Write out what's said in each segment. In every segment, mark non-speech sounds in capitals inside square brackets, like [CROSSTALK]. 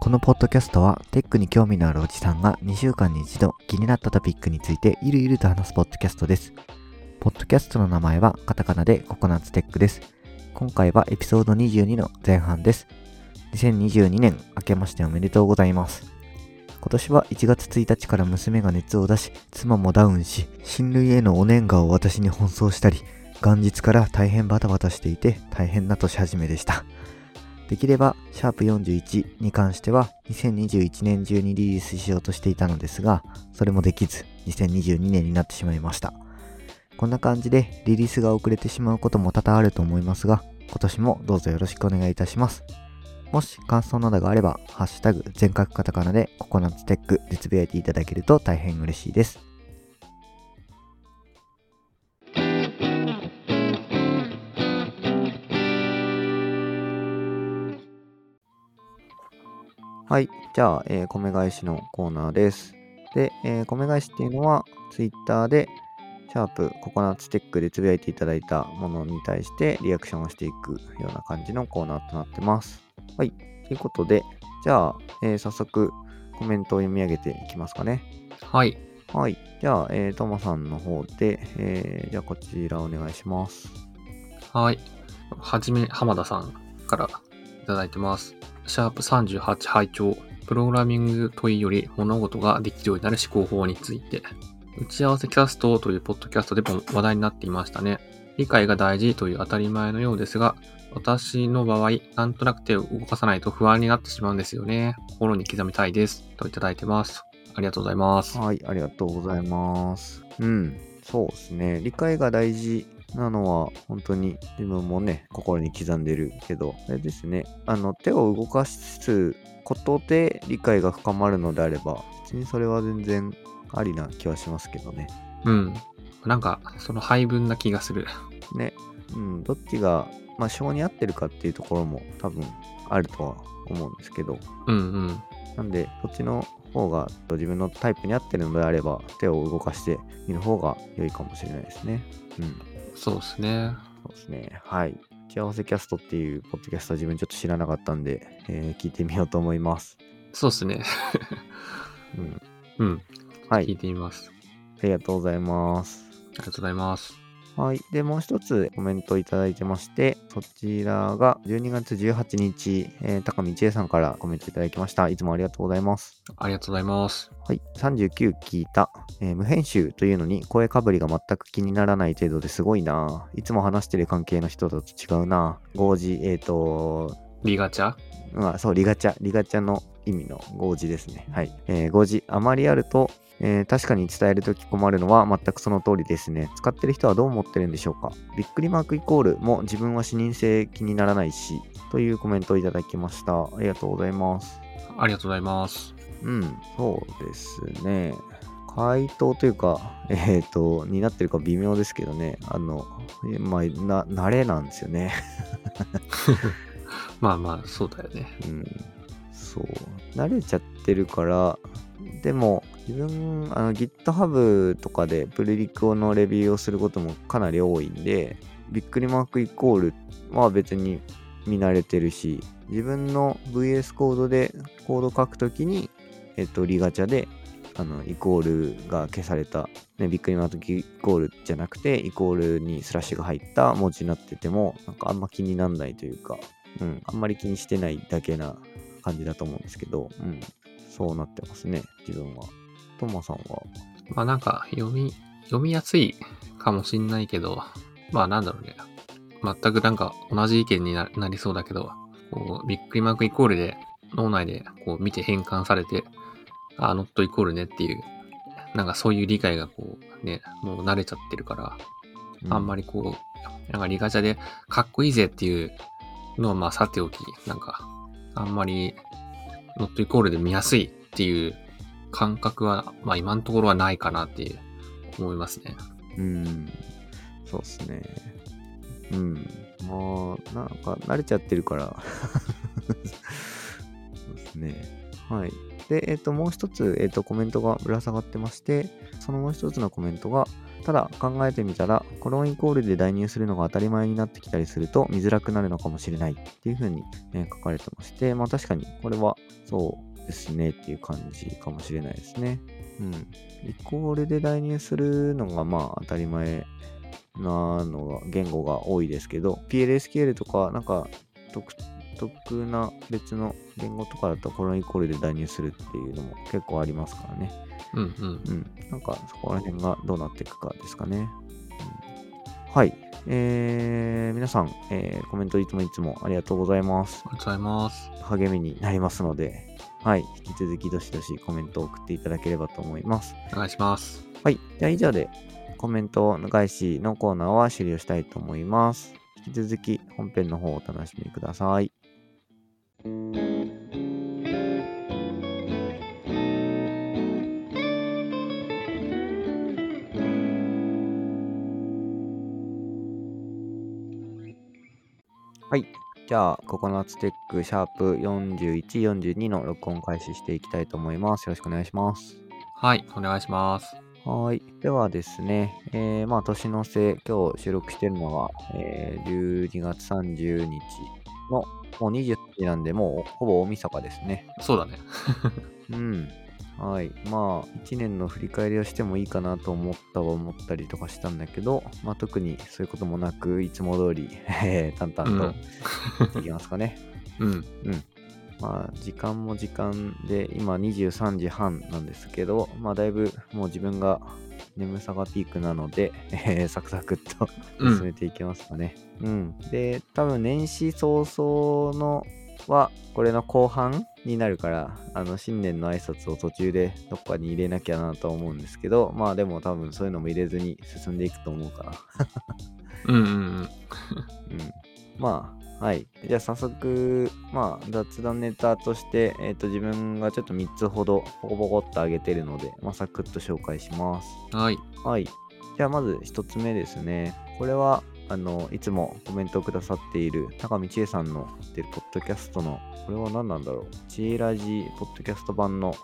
このポッドキャストはテックに興味のあるおじさんが2週間に一度気になったトピックについてゆるゆると話すポッドキャストです。ポッドキャストの名前はカタカナでココナッツテックです。今回はエピソード22の前半です。2022年明けましておめでとうございます。今年は1月1日から娘が熱を出し、妻もダウンし、親類へのお年賀を私に奔走したり、元日から大変バタバタしていて大変な年始めでした。できれば、シャープ41に関しては2021年中にリリースしようとしていたのですが、それもできず、2022年になってしまいました。こんな感じでリリースが遅れてしまうことも多々あると思いますが、今年もどうぞよろしくお願いいたします。もし感想などがあれば、ハッシュタグ全角カタカナでココナッツテックでつぶやいていただけると大変嬉しいです。はい。じゃあ、えー米返しのコーナーです。で、えー米返しっていうのは、ツイッターで、シャープココナッツテックでつぶやいていただいたものに対してリアクションをしていくような感じのコーナーとなってます。はい。ということで、じゃあ、えー早速コメントを読み上げていきますかね。はい。はい。じゃあ、えー、トモさんの方で、えーじゃあこちらお願いします。はい。はじめ、浜田さんからいただいてます。シャープ38拝聴プログラミング問いより物事ができるようになる思考法について。打ち合わせキャストというポッドキャストでも話題になっていましたね。理解が大事という当たり前のようですが、私の場合、なんとなく手を動かさないと不安になってしまうんですよね。心に刻みたいです。といただいてます。ありがとうございます。はい、ありがとうございます。うん、そうですね。理解が大事なのは、本当に自分もね、心に刻んでるけど、あれですね、あの、手を動かすことで理解が深まるのであれば、別にそれは全然ありな気はしますけどね。うん。なんか、その配分な気がする。ね、うん、どっちが、まあ、性に合ってるかっていうところも多分あるとは思うんですけど、うんうん。なんで、そっちの方が自分のタイプに合ってるのであれば、手を動かしてみる方が良いかもしれないですね。うん。そうですね。そうですね。はい。打ち合わせキャストっていうポッドキャストは自分ちょっと知らなかったんで、えー聞いてみようと思います。そうですね。うん。うん。聞いはい。てみます。ありがとうございます。ありがとうございます。はい。で、もう一つコメントいただいてまして、そちらが12月18日、えー高見千恵さんからコメントいただきました。いつもありがとうございます。ありがとうございます。はい。39聞いた、えー無編集というのに声かぶりが全く気にならない程度ですごいな。いつも話してる関係の人と違うな。5時、えっ、と、リガチャ？まあ、そう、リガチャ。リガチャの意味の5時ですね。はい。えー、5時。あまりあると、えー確かに伝えるとき困るのは全くその通りですね。使ってる人はどう思ってるんでしょうか？びっくりマークイコールも自分は視認性気にならないし、というコメントをいただきました。ありがとうございます。ありがとうございます。うん、そうですね。回答というか、[LAUGHS] えっ、と、になってるか微妙ですけどね。あの、えまあ、な、慣れなんですよね。[LAUGHS] まあまあ、そうだよね。うん、そう。慣れちゃってるから、でも、自分、あの、GitHub とかでプルリクのレビューをすることもかなり多いんで、びっくりマークイコールは別に見慣れてるし、自分の VS コードでコード書くときに、えっと、リガチャで、あの、イコールが消された、ね、びっくりマークイコールじゃなくて、イコールにスラッシュが入った文字になってても、なんかあんま気になんないというか、うん、あんまり気にしてないだけな感じだと思うんですけど、うん、そうなってますね、自分は。トマさんは？まあなんか、読み、読みやすいかもしんないけど、まあなんだろうね。全くなんか同じ意見にななりそうだけど、こう、びっくりマークイコールで脳内でこう見て変換されて、あ、ノットイコールねっていう、なんかそういう理解がこうね、もう慣れちゃってるから、あんまり。りこう、なんかリガチャでかっこいいぜっていうのはまあさておき、なんか、あんまりノットイコールで見やすいっていう感覚は、まあ今のところはないかなっていう思いますね。うん、そうっすね。うん。まあ、なんか慣れちゃってるから。[LAUGHS] そうですね。はい。で、えっ、と、もう一つ、えっ、と、コメントがぶら下がってまして、そのもう一つのコメントが、ただ考えてみたら、コロンイコールで代入するのが当たり前になってきたりすると見づらくなるのかもしれないっていうふうに、えー書かれてまして、まあ確かにこれはそうですねっていう感じかもしれないですね。うん。イコールで代入するのがまあ当たり前なのが、言語が多いですけど、PLSQL とかなんか独特な別の言語とかだとコロンイコールで代入するっていうのも結構ありますからね。うんうん。うん。なんかそこら辺がどうなっていくかですかね。うん、はい。えー、皆さん、えーコメントいつもいつもありがとうございます。ありがとうございます。励みになりますので、はい。引き続きどしどしコメントを送っていただければと思います。お願いします。はい。じゃあ以上でコメント返しのコーナーは終了したいと思います。引き続き本編の方をお楽しみください。はい。じゃあ、ココナッツテックシャープ41、42の録音開始していきたいと思います。よろしくお願いします。はい、お願いします。はーい。ではですね、えー、まあ、年の瀬、今日収録してるのは、えー、12月30日の、もう28時なんで、もうほぼ大晦日ですね。そうだね。[LAUGHS] うん。はい。まあ、1年の振り返りをしてもいいかなと思ったは思ったりとかしたんだけど、まあ、特にそういうこともなく、いつも通り、えー、淡々といきますかね。[LAUGHS] うん。うん。まあ、時間も時間で、今23時半なんですけど、まあ、だいぶもう自分が眠さがピークなので、え [LAUGHS] ーサクサクっとうん進めていきますかね。うん。で、多分年始早々のは、これの後半になるから、あの、新年の挨拶を途中でどっかに入れなきゃなとは思うんですけど、まあでも多分そういうのも入れずに進んでいくと思うから。うんうんうん。[LAUGHS] うん。まあ、はい。じゃあ早速、まあ雑談ネタとして、えっ、と自分がちょっと3つほどポコポコっと上げてるので、まあサクッと紹介します。はい。はい。じゃあまず1つ目ですね。これは、あの、いつもコメントをくださっている高見千恵さんのやってるポッドキャストの、これは何なんだろう？チエラジポッドキャスト版の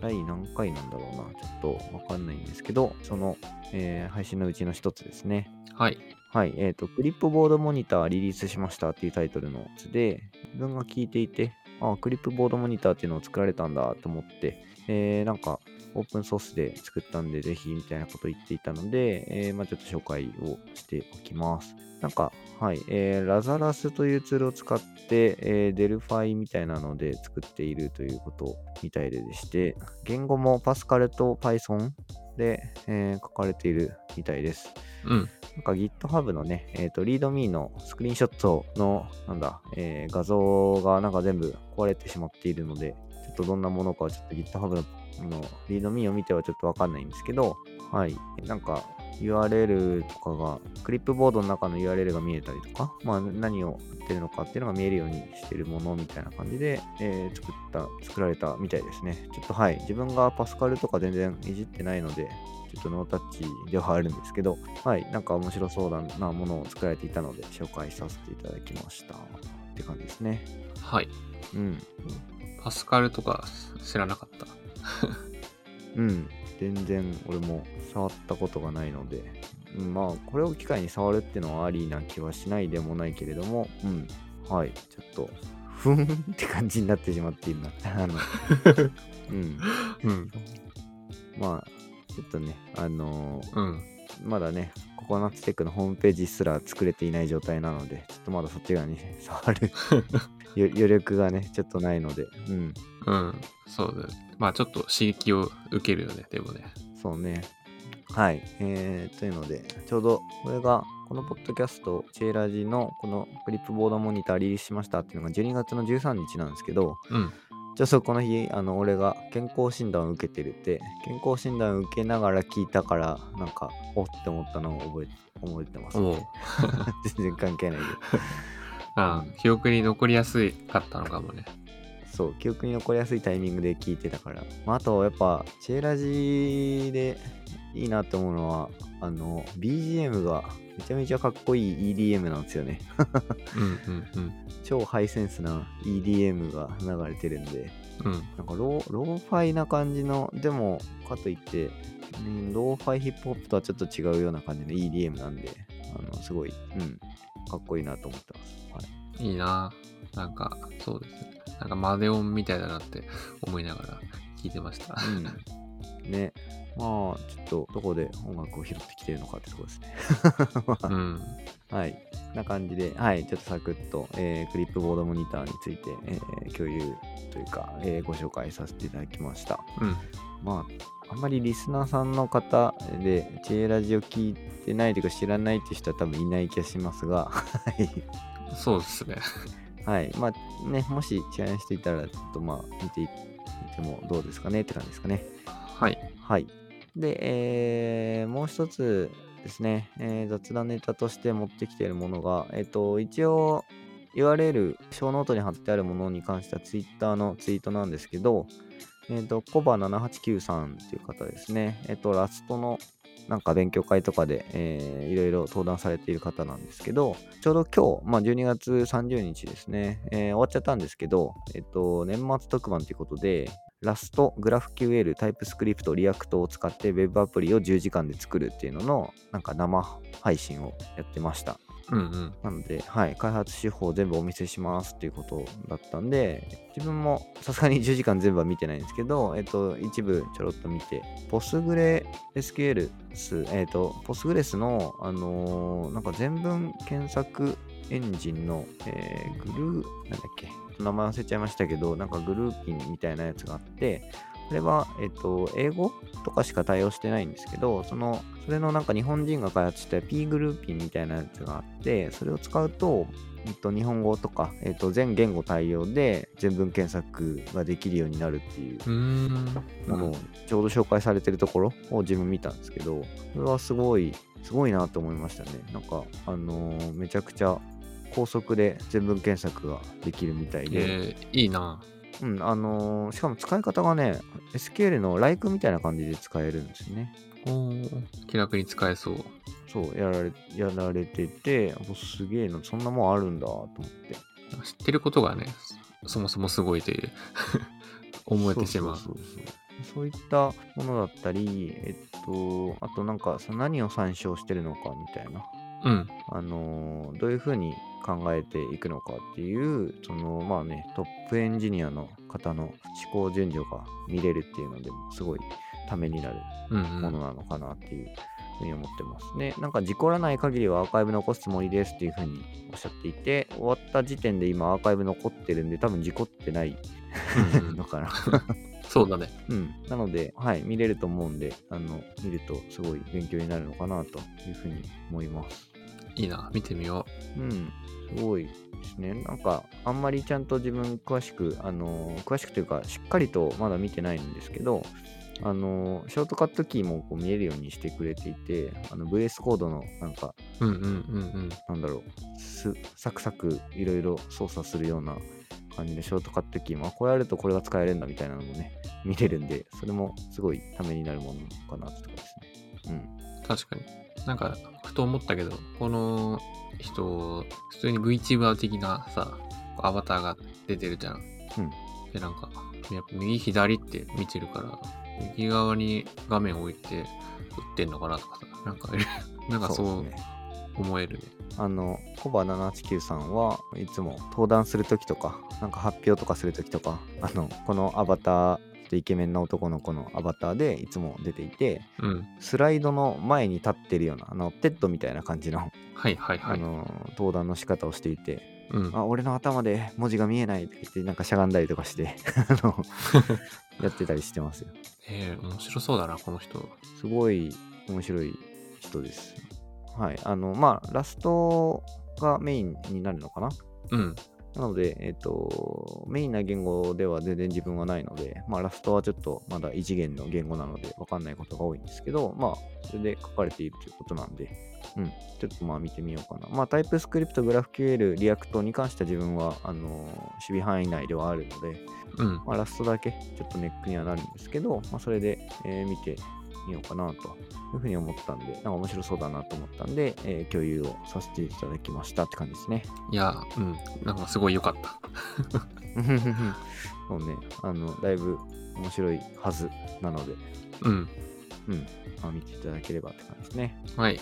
第何回なんだろうな？ちょっとわかんないんですけど、その、えー配信のうちの1つですね。はい。はい、えっ、と、 ClipboardMonitor リリースしましたっていうタイトルのやつで、自分が聞いていて、あ ClipboardMonitor っていうのを作られたんだと思って、えー、なんか、オープンソースで作ったんで、ぜひみたいなことを言っていたので、えー、まあちょっと紹介をしておきます。なんか、はい、えー、 Lazarus というツールを使って、えー、 Delphi みたいなので作っているということみたいででして、言語もパスカルと Python で、えー書かれているみたいです。うん。なんか GitHub のね、えっ、と、ReadMe のスクリーンショットの、なんだ、えー画像がなんか全部壊れてしまっているので、とどんなものかはちょっと GitHub のの ReadMe を見てはちょっとわかんないんですけど、はい。なんか URL とかが、クリップボードの中の URL が見えたりとか、まあ何を言ってるのかっていうのが見えるようにしてるものみたいな感じで、えー作った、作られたみたいですね。ちょっとはい。自分がパスカルとか全然いじってないので、ちょっとノータッチではあるんですけど、はい、なんか面白そうなものを作られていたので、紹介させていただきました。って感じですね。はい。うん。パスカルとか知らなかった。うん。全然俺も触ったことがないので、うんまあ、これを機会に触るっていうのはありな気はしないでもないけれども、うん。はい。ちょっと、ふんって感じになってしまっているな。[LAUGHS] あの、うん。うん。まあ、ちょっとね、あのーうん。まだね、ココナッツテックのホームページすら作れていない状態なので、ちょっとまだそっち側に触るよ [LAUGHS] 余力がね、ちょっとないので、うん、うん。そうだね。まあちょっと刺激を受けるよね、でもね。そうね。はい。えー、というので、ちょうどこれが、このポッドキャスト、チェーラジのこのクリップボードモニターリリースしましたっていうのが12月の13日なんですけど、うん。ちょっとこの日、あの、俺が健康診断を受けてるって、健康診断を受けながら聞いたから、なんか、おって思ったのを覚え覚えてます、おう [LAUGHS] 全然関係ないけど。ああ、記憶に残りやすかったのかもね。そう、記憶に残りやすいタイミングで聞いてたから。まあ、あと、やっぱ、チェーラジでいいなって思うのは、あの、BGM がめちゃめちゃかっこいい EDM なんですよね。うんうんうん。超ハイセンスな EDM が流れてるんで、うん。なんかローローファイな感じの、でも、かといって、うんローファイヒップホップとはちょっと違うような感じの EDM なんで、あのすごい、うん、かっこいいなと思ってます。はいいいななんか、そうですね。なんか Madeon みたいだなって思いながら聞いてました。うん、ね。まあ、ちょっとどこで音楽を拾ってきてるのかってとこですね。[LAUGHS] うん。はい。な感じで、はい。ちょっとサクッと、えークリップボードモニターについて、えー共有というか、えーご紹介させていただきました。うん。まあ、あんまりリスナーさんの方で、J ラジオ聞いてないというか知らないっていう人は多分いない気がしますが、はい。そうですね。はい。まあね、もし知らない人いたら、ちょっとまあ、見てみてもどうですかねって感じですかね。はい。はい。で、えーもう一つですね、えー雑談ネタとして持ってきているものが、えっ、と、一応 URL、ショーノートに貼ってあるものに関しては Twitter のツイートなんですけど、えっ、と、コバ7893っていう方ですね、えっ、と、 Rust のなんか勉強会とかで、えーいろいろ登壇されている方なんですけど、ちょうど今日、まあ、12月30日ですね、えー終わっちゃったんですけど、えっ、と、年末特番ということで、ラスト、グラフ QL、タイプスクリプト、リアクトを使って Web アプリを10時間で作るっていうのの、なんか生配信をやってました。うんうん。なので、はい、開発手法を全部お見せしますっていうことだったんで、自分もさすがに [LAUGHS] 10時間全部は見てないんですけど、えっと、一部ちょろっと見て、ポスグレ SQL ス、えっと、ポスグレスの、あのーなんか全文検索エンジンの、えーグルー、なんだっけ、名前忘れちゃいましたけど、なんかグルーピンみたいなやつがあって、これは、えっと、英語とかしか対応してないんですけど、その、それのなんか日本人が開発した P グルーピンみたいなやつがあって、それを使うと、えっと、日本語とか、えっと、全言語対応で全文検索ができるようになるっていうのをちょうど紹介されてるところを自分見たんですけど、それはすごい、すごいなと思いましたね。なんか、あのーめちゃくちゃ高速で全文検索ができるみたいで、えー、いいなうん、あのーしかも使い方がね、SQL の like みたいな感じで使えるんですね。おー気楽に使えそう。そう、やられ、やられてて、おすげえな、そんなもんあるんだと思って。知ってることがね、そもそもすごいという [LAUGHS] 思えてしまう。そうそうそうそうそういったものだったり、えっと、あとなんか何を参照してるのかみたいな、うん。あのーどういうふうに考えていくのかっていう、そのまあね、トップエンジニアの方の思考順序が見れるっていうのでも、すごいためになるうんものなのかなっていうふうに思ってますね。なんか事故らない限りはアーカイブ残すつもりですっていうふうにおっしゃっていて、終わった時点で今アーカイブ残ってるんで、多分事故ってない [LAUGHS] のかな。[LAUGHS] そうだね。うん。なので、はい、見れると思うんで、あの、見るとすごい勉強になるのかなというふうに思います。いいな。見てみようん。すごいですね。なんか、あんまりちゃんと自分詳しく、あの、詳しくというか、しっかりとまだ見てないんですけど、あの、ショートカットキーもこう見えるようにしてくれていて、あの、VS コードのなんか、う。うんうんうんうん。なんだろう、すサクサクいろいろ操作するような感じでショートカットキーも、あこれやるとこれが使えるんだみたいなのもね、見れるんで、それもすごいためになるものかなってとこですね。確かに。なんか、ふと思ったけど、この人、普通に VTuber 的なさ、アバターが出てるじゃん。うんで、なんか、やっぱ右左って見てるから、右側に画面を置いて打ってんのかなとかさ、なんか、なんかそう。思えるね。あの、 KOBA789さんはいつも登壇するときとか、なんか発表とかするときとか、あの、このアバター、ちょっとイケメンな男の子のアバターでいつも出ていて、うん。スライドの前に立ってるような、あの、 TED みたいな感じの、はいはいはい。あの、登壇の仕方をしていて、うん。あ、俺の頭で文字が見えないって言って、なんかしゃがんだりとかして、[LAUGHS] あの、[LAUGHS] やってたりしてますよ。えー、面白そうだな、この人。すごい面白い人です。はい。あの、まあ、 Rust がメインになるのかな？うん。なので、えっ、と、メインな言語では全然自分はないので、まあ、 Rust はちょっとまだ異次元の言語なので分かんないことが多いんですけど、まあ、それで書かれているということなんで、うん、ちょっとまあ見てみようかな。まあ、タイプスクリプト、グラフ QL、リアクトに関しては自分は、あの、守備範囲内ではあるので、うん。まあ、ラストだけちょっとネックにはなるんですけど、まあ、それで、えー見てみようかなというふうに思ったんで、なんか面白そうだなと思ったんで、えー共有をさせていただきましたって感じですね。いや、うん。なんかすごい良かった。[LAUGHS] そうね、あの、だいぶ面白いはずなので、うん。うん、まあ、見ていただければって感じですね。はい。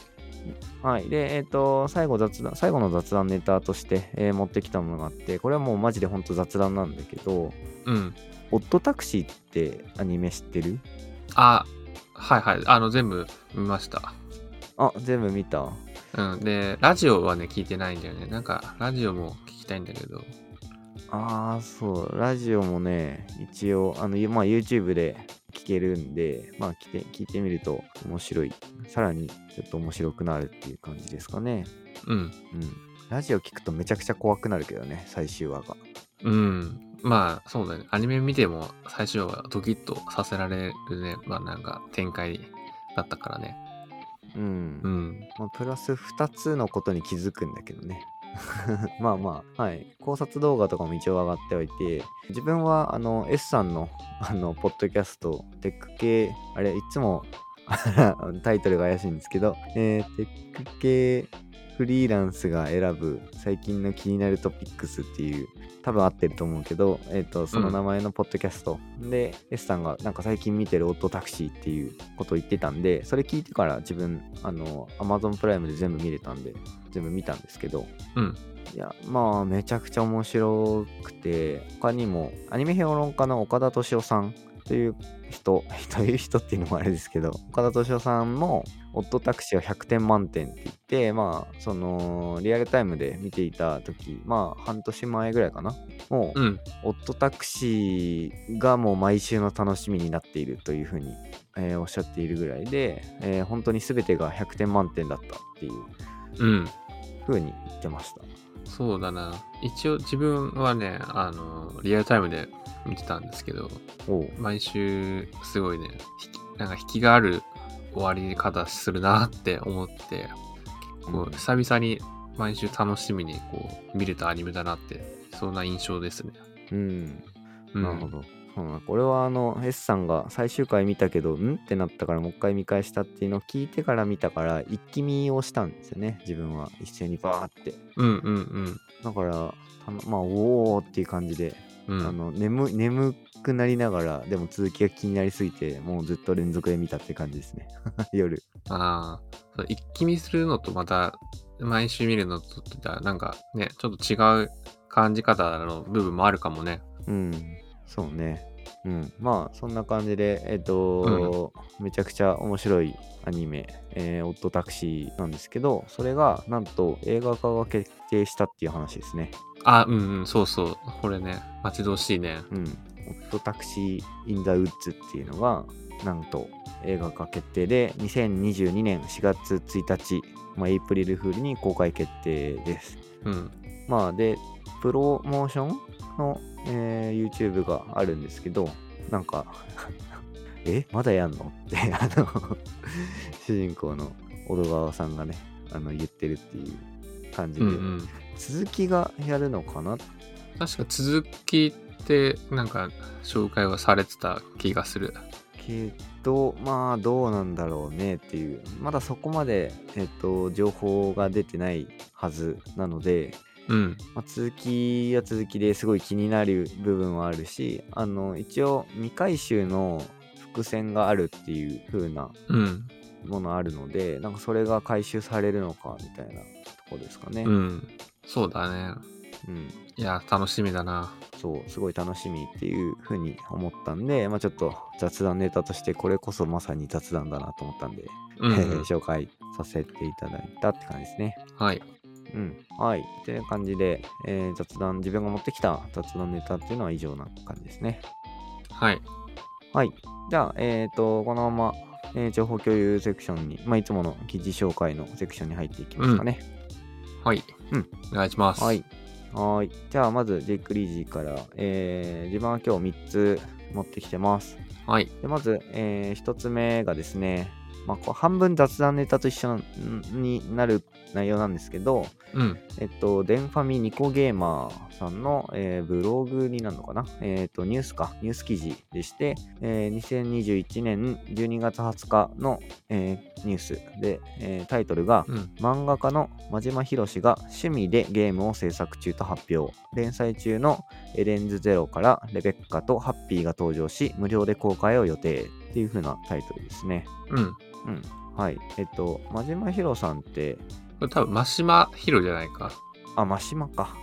はい。で、えっ、と、最後雑談、最後の雑談ネタとして、えー持ってきたものがあって、これはもうマジでほんと雑談なんだけど、うん。オットタクシーってアニメ知ってる？あ、はいはい。あの、全部見ました。あ、全部見た。うん。で、ラジオはね、聞いてないんだよね。なんか、ラジオも聞きたいんだけど。ああ、そう。ラジオもね、一応、あの、まあ、YouTube で聞けるんで、まあ、聞いて、聞いてみると面白い。さらにちょっと面白くなるっていう感じですかね。うん。うん。ラジオ聞くとめちゃくちゃ怖くなるけどね、最終話が。うん。まあ、そうだね。アニメ見ても最初はドキッとさせられるね。まあなんか展開だったからね。うん。うん。まあ、プラス2つのことに気づくんだけどね。[LAUGHS] まあまあ、はい。考察動画とかも一応上がっておいて、自分は、あの、S さんの、[LAUGHS] あの、ポッドキャスト、テック系、あれ、いつも [LAUGHS] タイトルが怪しいんですけど、えー、テック系フリーランスが選ぶ最近の気になるトピックスっていう、多分合ってると思うけど、えっ、と、その名前のポッドキャスト、で、S さんがなんか最近見てるオットタクシーっていうことを言ってたんで、それ聞いてから自分、あの、Amazon プライムで全部見れたんで、全部見たんですけど、うん。いや、まあ、めちゃくちゃ面白くて、他にも、アニメ評論家の岡田敏夫さんという人、という人っていうのもあれですけど、岡田敏夫さんも、オットタクシーは100点満点って言って、まあ、その、リアルタイムで見ていた時、まあ、半年前ぐらいかな。もう、うん。オットタクシーがもう毎週の楽しみになっているというふうに、えーおっしゃっているぐらいで、えー本当に全てが100点満点だったっていううん。ふうに言ってました。そうだな。一応自分はね、あの、リアルタイムで見てたんですけど、毎週すごいね、引きなんか引きがある終わり方するなって思って、結構うん。久々に毎週楽しみにこう見れたアニメだなって、そんな印象ですね。うん。うん、なるほど。そうなんこれはあの S さんが最終回見たけどんってなったからもう一回見返したっていうのを聞いてから見たから一気見をしたんですよね自分は。一斉にバーって。うんうんだからまあおおっていう感じで、うん。うん、あの眠眠くなりながらでも続きが気になりすぎてもうずっと連続で見たって感じですね。[LAUGHS] 夜。ああ、一気見するのとまた毎週見るのとなんかね、ちょっと違う感じ方の部分もあるかもね。うん。そうね。うん。まあそんな感じでえっ、と、めちゃくちゃ面白いアニメ「えーオットタクシー」なんですけどそれがなんと映画化が決定したっていう話ですねあ、うんうん、そうそう。これね、待ち遠しいね。うんオットタクシー・イン・ザ・ウッズっていうのがなんと映画化決定で2022年4月1日、まあ、エイプリルフールに公開決定ですうん。まあでプロモーションの、えー YouTube があるんですけどなんか [LAUGHS] えまだやんの？[LAUGHS] ってあの主人公の小戸川さんがねあの言ってるっていう感じで、うんうん。続きがやるのかな？確か続きってなんか紹介はされてた気がする。けどまあどうなんだろうねっていうまだそこまで、えっと情報が出てないはずなので、うん。まあ、続きは続きですごい気になる部分はあるしあの一応未回収の伏線があるっていう風なうん。ものあるのでなんかそれが回収されるのかみたいなとこですかね。うん。そうだね。うんいや、楽しみだな。そうすごい楽しみっていう風に思ったんで、まあ、ちょっと雑談ネタとしてこれこそまさに雑談だなと思ったんで、うん、えーうん。[LAUGHS] 紹介させていただいたって感じですね。はい。うん。はい。という感じで、えー雑談、自分が持ってきた雑談ネタっていうのは以上な感じですね。はい。はい。じゃあ、えっ、と、このまま、えー情報共有セクションに、まあ、いつもの記事紹介のセクションに入っていきますかね。はい。うん。お願いします。はい。はーい。じゃあ、まず、ジェイク・リージーから、えー自分は今日3つ持ってきてます。はい。でまず、え1つ目がですね、まあ、こう半分雑談ネタと一緒になる内容なんですけど、うん。えっと、デンファミニコゲーマーさんの、えーブログになるのかな？えっと、ニュースか、ニュース記事でして、えー2021年12月20日の、えーニュースで、えータイトルが、うん。漫画家の真島博士が趣味でゲームを制作中と発表。連載中のエレンズゼロからレベッカとハッピーが登場し、無料で公開を予定っていう風なタイトルですね。うん。うん。はい。えっと、真島博さんって、これ多分、真島ヒロじゃないか。あ、真島か。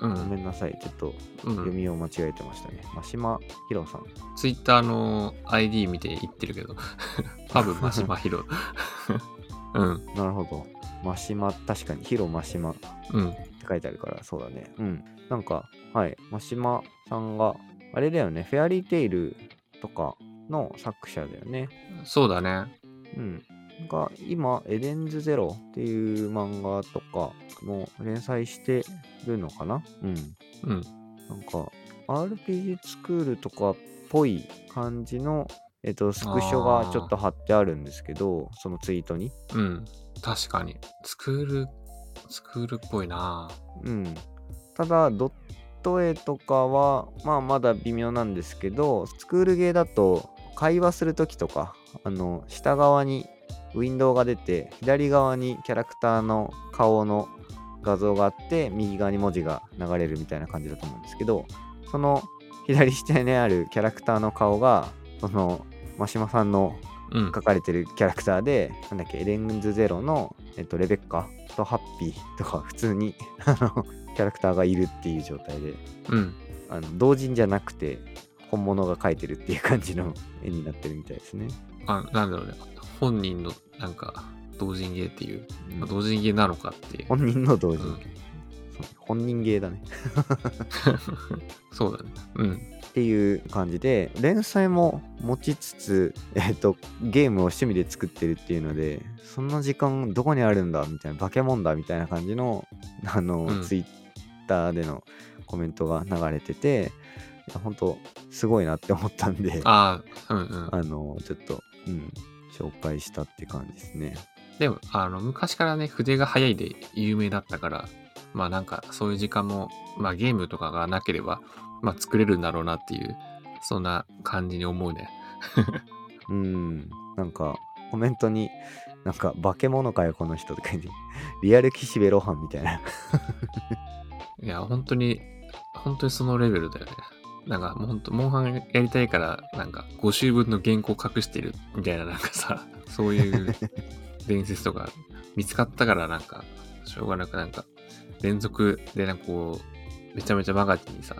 うごめん。んなさい。ちょっとうん。読みを間違えてましたね。真島博さん。ツイッターの ID 見て言ってるけど、[LAUGHS] 多分、真島ヒロ。[LAUGHS] うん。なるほど。真島、確かに、ヒロ真島ってうん。書いてあるから、そうだね。うん。なんか、はい。真島さんが、あれだよね。フェアリーテイルとかの作者だよね。そうだね。うん。が、今、エデンズゼロっていう漫画とかも連載してるのかな？うん。うん。なんか、RPG スクールとかっぽい感じの、えっと、スクショがちょっと貼ってあるんですけど、そのツイートに。うん。確かに。スクール、スクールっぽいなうん。ただ、ドット絵とかは、まあ、まだ微妙なんですけど、スクールゲーだと、会話するときとか、あの、下側にウィンドウが出て、左側にキャラクターの顔の画像があって、右側に文字が流れるみたいな感じだと思うんですけど、その左下にあるキャラクターの顔が、その、真島さんのうん書。かれてるキャラクターで、なんだっけ、エレンズゼロの、えっと、レベッカとハッピーとか、普通にあのキャラクターがいるっていう状態で、うん。あの同人じゃなくて、本物が描いてるっていう感じの [LAUGHS] 絵になってるみたいですね。あ、なんだろうね。本人の、なんか、同人芸っていう、うんまあ同人芸なのかっていう。本人の同人、うん本人芸だね。[LAUGHS] そうだね。うん。っていう感じで、連載も持ちつつ、えっと、ゲームを趣味で作ってるっていうので、そんな時間どこにあるんだみたいな、化け物だみたいな感じの、あの、うんツイッターでのコメントが流れてて、いや本当すごいなって思ったんで、あああ、うんうん。の、ちょっと、うん、紹介したって感じですね。でも、あの、昔からね、筆が早いで有名だったから、まあなんか、そういう時間も、まあゲームとかがなければ、まあ作れるんだろうなっていう、そんな感じに思うね。[LAUGHS] うん、なんか、コメントに、なんか、化け物かよ、この人とか言って、[LAUGHS] リアル岸辺露伴みたいな。[LAUGHS] いや、本当に、本当にそのレベルだよね。なんか、もう本当、モンハンやりたいから、なんか、5週分の原稿隠してるみたいな、なんかさ、[LAUGHS] そういう伝説とか、見つかったから、なんか、しょうがなくなんか、連続でなんかこう、めちゃめちゃマガジンにさ、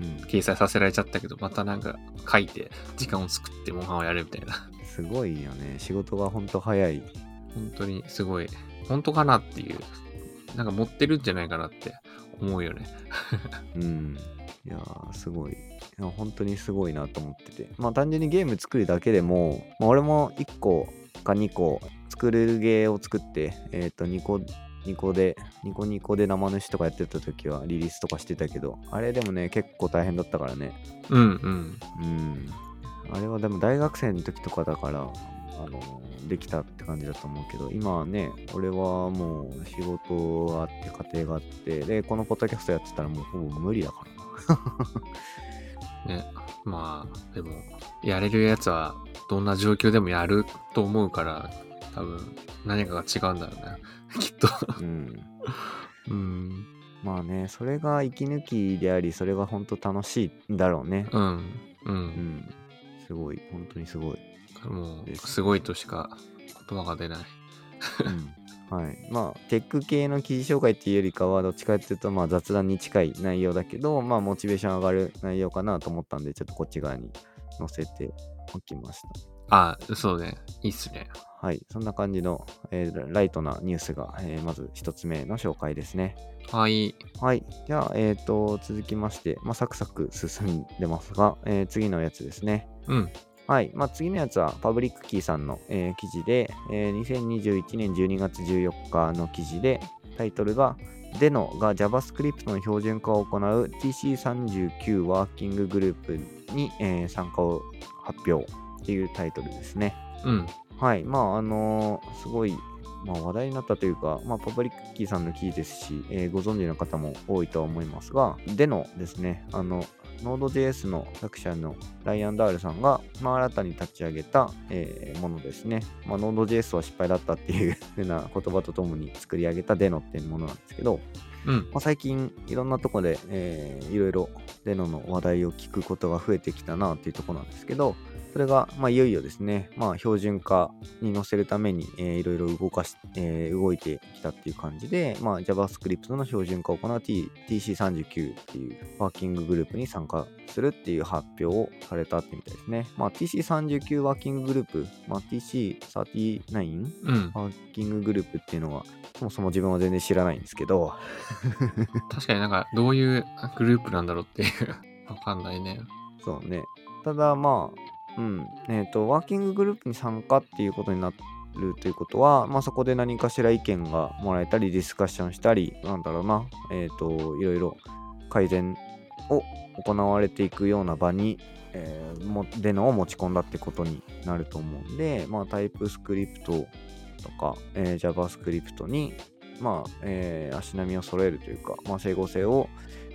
うん、掲載させられちゃったけど、またなんか書いて、時間を作ってモンハンをやるみたいな。すごいよね。仕事がほんと早い。本当にすごい、本当かなっていう、なんか持ってるんじゃないかなって思うよね。うん。いやー、すごい。本当にすごいなと思ってて。まあ単純にゲーム作るだけでも、まあ、俺も1個か2個作れるゲーを作って、えっ、と2個、2個で、ニコニコで生主とかやってた時はリリースとかしてたけど、あれでもね、結構大変だったからね。うんうん。うん。あれはでも大学生の時とかだから、あの、できたって感じだと思うけど、今はね、俺はもう仕事があって、家庭があって、で、このポッドキャストやってたらもうほぼ無理だからな。[LAUGHS] ね。まあ、でも、やれるやつはどんな状況でもやると思うから、多分何かが違うんだろうね。[LAUGHS] きっと。うん。うん。まあね、それが息抜きであり、それが本当楽しいんだろうね。うん。う。うんん。すごい、本当にすごい。もう、すごいとしか言葉が出ない。うん。はい。まあ、テック系の記事紹介っていうよりかは、どっちかっていうと、まあ雑談に近い内容だけど、まあモチベーション上がる内容かなと思ったんで、ちょっとこっち側に載せておきました。あ、そうね。いいっすね。はい。そんな感じの、えーライトなニュースが、えーまず一つ目の紹介ですね。はい。はい。じゃあ、えっ、と、続きまして、まあ、サクサク進んでますが、えー次のやつですね。うん。はい。まあ、次のやつは、パブリックキーさんの、えー記事で、えー2021年12月14日の記事で、タイトルが、デノが JavaScript の標準化を行う TC39 ワーキンググループに、えー参加を発表っていうタイトルですね。うん。はい。まあ、あのーすごい、まあ、話題になったというか、まあ、パブリックキーさんのキーですし、えーご存知の方も多いとは思いますが、でのですね、あの、Node.js の作者のライアン・ダールさんが、まあ、新たに立ち上げた、えーものですね。まあ、Node.js は失敗だったっていう風な言葉とともに作り上げたデノっていうものなんですけど、うん。まあ、最近いろんなとこで、えーいろいろデノの話題を聞くことが増えてきたなっていうところなんですけど、それが、まあ、いよいよですね、まあ、標準化に乗せるために、えーいろいろ動かし、えー動いてきたっていう感じで、まあ、JavaScript の標準化を行う T TC39 っていうワーキンググループに参加するっていう発表をされたってみたいですね。まあ、TC39 ワーキンググループ、まあ、TC39 うん。ワーキンググループっていうのは、そもそも自分は全然知らないんですけど、[LAUGHS] 確かになんかどういうグループなんだろうっていう。わかんないね。そうね。ただまあ、うん。えっ、と、ワーキンググループに参加っていうことになるということは、まあそこで何かしら意見がもらえたり、ディスカッションしたり、なんだろうな、えっ、と、いろいろ改善を行われていくような場に、えーもでのを持ち込んだってことになると思うんで、まあタイプスクリプトとか、えー JavaScript に、まあ、えー足並みを揃えるというか、まあ、整合性を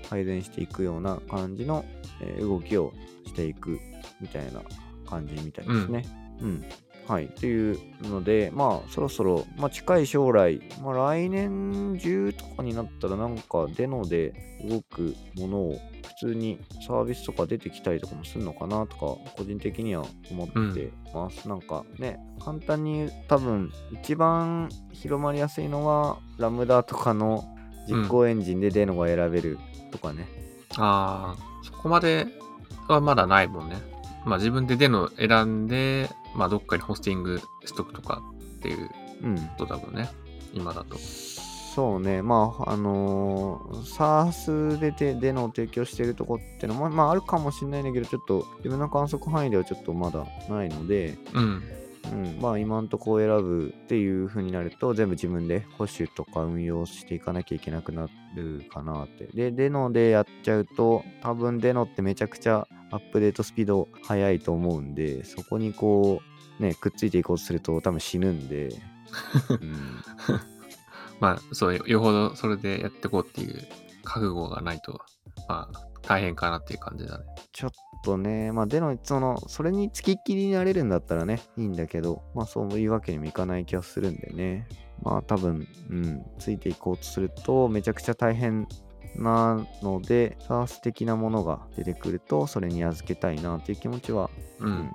改善していくような感じの、えー動きをしていくみたいな感じみたいですね。うん。はい。というので、まあ、そろそろ、まあ、近い将来、まあ、来年中とかになったら、なんか、デノで動くものを、普通にサービスとか出てきたりとかもするのかなとか、個人的には思ってます。なんかね、簡単に多分、一番広まりやすいのは、ラムダとかの実行エンジンでデノが選べるとかね。ああ、そこまではまだないもんね。まあ自分でデノ選んで、まあどっかにホスティングしとくとかっていううん。ことだもんね。今だと。そうね、まあ、あのー、SARS でででの提供してるとこってのも、まあ、あるかもしれないんだけど、ちょっと自分の観測範囲ではちょっとまだないので、うん。うん、まあ、今んとこ選ぶっていう風になると、全部自分で保守とか運用していかなきゃいけなくなるかなって。で、デノでやっちゃうと、多分デノってめちゃくちゃアップデートスピード速いと思うんで、そこにこう、ね、くっついていこうとすると多分死ぬんで、うん [LAUGHS] まあそう、よほどそれでやっていこうっていう覚悟がないと、まあ大変かなっていう感じだね。ちょっとね、まあ、での、その、それにつきっきりになれるんだったらね、いいんだけど、まあ、そういうわけにもいかない気がするんでね。まあ、多分、うん、ついていこうとすると、めちゃくちゃ大変なので、SARS 的なものが出てくると、それに預けたいなっていう気持ちは、う。うん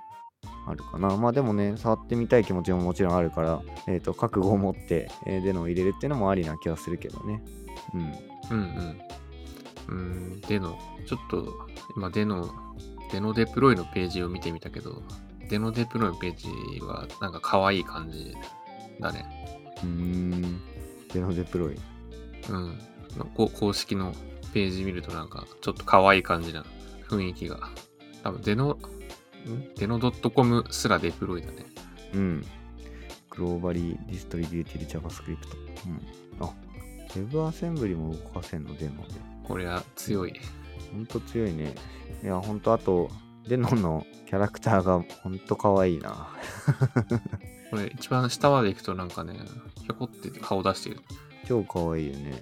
あるかな。まあ、でもね、触ってみたい気持ちももちろんあるから、えっ、と、覚悟を持って、えー、でのを入れるっていうのもありな気はするけどね。うん。うんうん。うん、デノ、ちょっと、今デノ、デノデプロイのページを見てみたけど、Deno Deploy のページはなんか可愛い感じだね。うーん。 Deno デプロイ。うん。こ公式のページ見るとなんかちょっと可愛い感じな雰囲気が。多分 Deno、ん？ Deno.com スラ Deploy だね。うん。 Globally Distributed JavaScript。うん。あ、WebAssembly も動かせんの、 Deno で。これは強い。ほんと強いね。いや、ほんと、あと、デノのキャラクターがほんと可愛いな。[LAUGHS] これ一番下まで行くとなんかね、ひょこって顔出してる。超可愛いよね。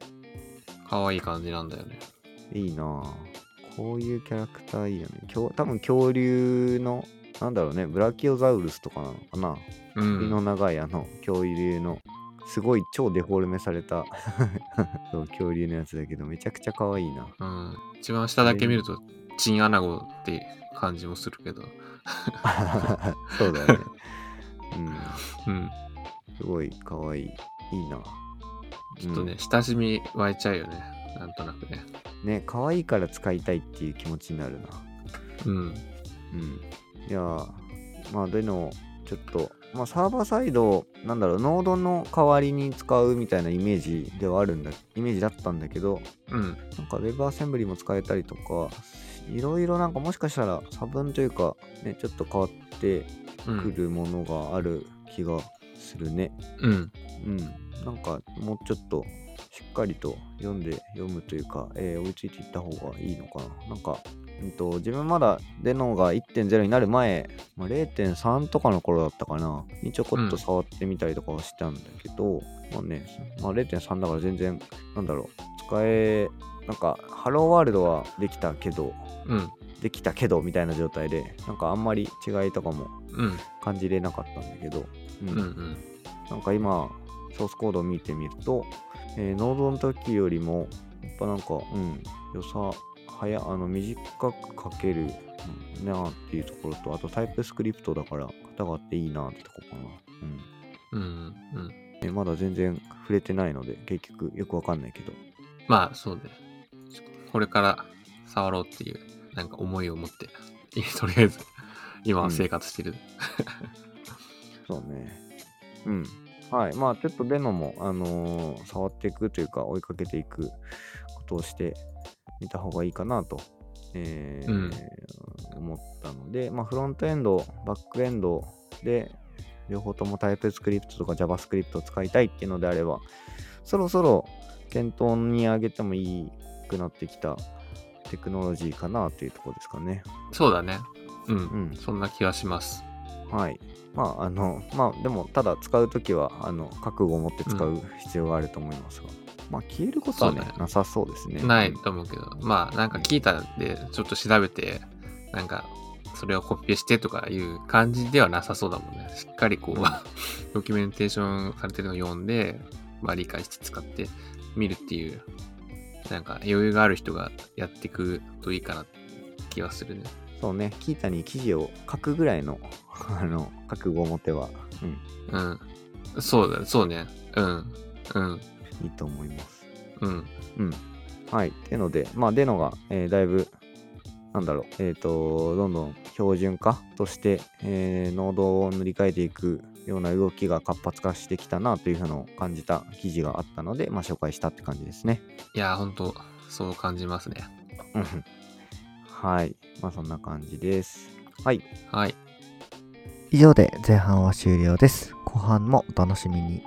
可愛い感じなんだよね。いいなぁこういうキャラクターいいよね。恐多分恐竜の、なんだろうね、ブラキオザウルスとかなのかな。う首のん。長いあの恐竜の、すごい超デフォルメされた [LAUGHS] そう恐竜のやつだけど、めちゃくちゃ可愛いな。うん。一番下だけ見ると、チンアナゴって感じもするけど。[LAUGHS] そうだよね。うん。うん。すごい可愛い。いいな。ちょっとね、親しみ湧いちゃうよね。なんとなくね。うん。ね、可愛いから使いたいっていう気持ちになるな。うん。うん。いやー、まあ、での、ちょっと、まあ、サーバーサイド、なんだろう、ノードの代わりに使うみたいなイメージではあるんだ、イメージだったんだけど、うん。なんか WebAssembly も使えたりとか、いろいろなんかもしかしたら差分というか、ね、ちょっと変わってうん。くるものがある気がするね。うん。うん。なんかもうちょっとしっかりと読んで読むというか、えー追いついていった方がいいのかな。なんかうんと、自分まだデノが1.0になる前、まあ、0.3とかの頃だったかな、にちょこっと触ってみたりとかはしたんだけど、まあね、まあ、0.3だから全然、なんだろう、使え、なんか、ハローワールドはできたけど、うん。できたけどみたいな状態で、なんかあんまり違いとかもうん。感じれなかったんだけど、うんうん。うん。なんか今、ソースコードを見てみると、えーノードの時よりも、やっぱなんか、うん、良さ、早、あの、短く書けるうんなっていうところと、あとタイプスクリプトだから、型があっていいなってとこかな。うん。うん。うん。えーまだ全然触れてないので、結局よくわかんないけど。まあ、そうね。これから触ろうっていう、なんか思いを持って、[LAUGHS] とりあえず、今は生活してる。そうね。うん。はい。まあ、ちょっとデノも、あのー触っていくというか、追いかけていくことをしてみた方がいいかなと、えーうん思ったので、まあ、フロントエンド、バックエンドで、両方ともタイプスクリプトとか JavaScript を使いたいっていうのであれば、そろそろ検討に上げてもいいくなってきたテクノロジーかなというところですかね。そうだね。うん。うんそんな気がします。はい。まあ、あの、まあ、でも、ただ使うときは、あの、覚悟を持って使う必要があると思いますが、まあ、消えることはねなさそうですね。ないと思うけど、まあ、なんか聞いたで、ちょっと調べて、なんか、それをコピペしてとかいう感じではなさそうだもんね。しっかりこう、うん [LAUGHS] ドキュメンテーションされてるのを読んで、まあ理解して使ってみるっていう、なんか余裕がある人がやっていくといいかなって気がするね。そうね、キータに記事を書くぐらいの、[LAUGHS] あの、覚悟を持てば、うん、うん。そうだ、そうね。うん。うん。いいと思います。うん。うん。はい。っていうので、まあ、デノが、えーだいぶ、なんだろう、えっ、と、どんどん標準化として、えーノードを塗り替えていくような動きが活発化してきたなというふうのを感じた記事があったので、まあ、紹介したって感じですね。いやー、ほんと、そう感じますね。うんはい。まあ、そんな感じです。はい。はい。以上で前半は終了です。後半もお楽しみに。